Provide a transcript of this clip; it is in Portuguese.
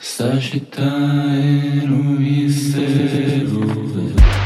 Sagitário e Cero.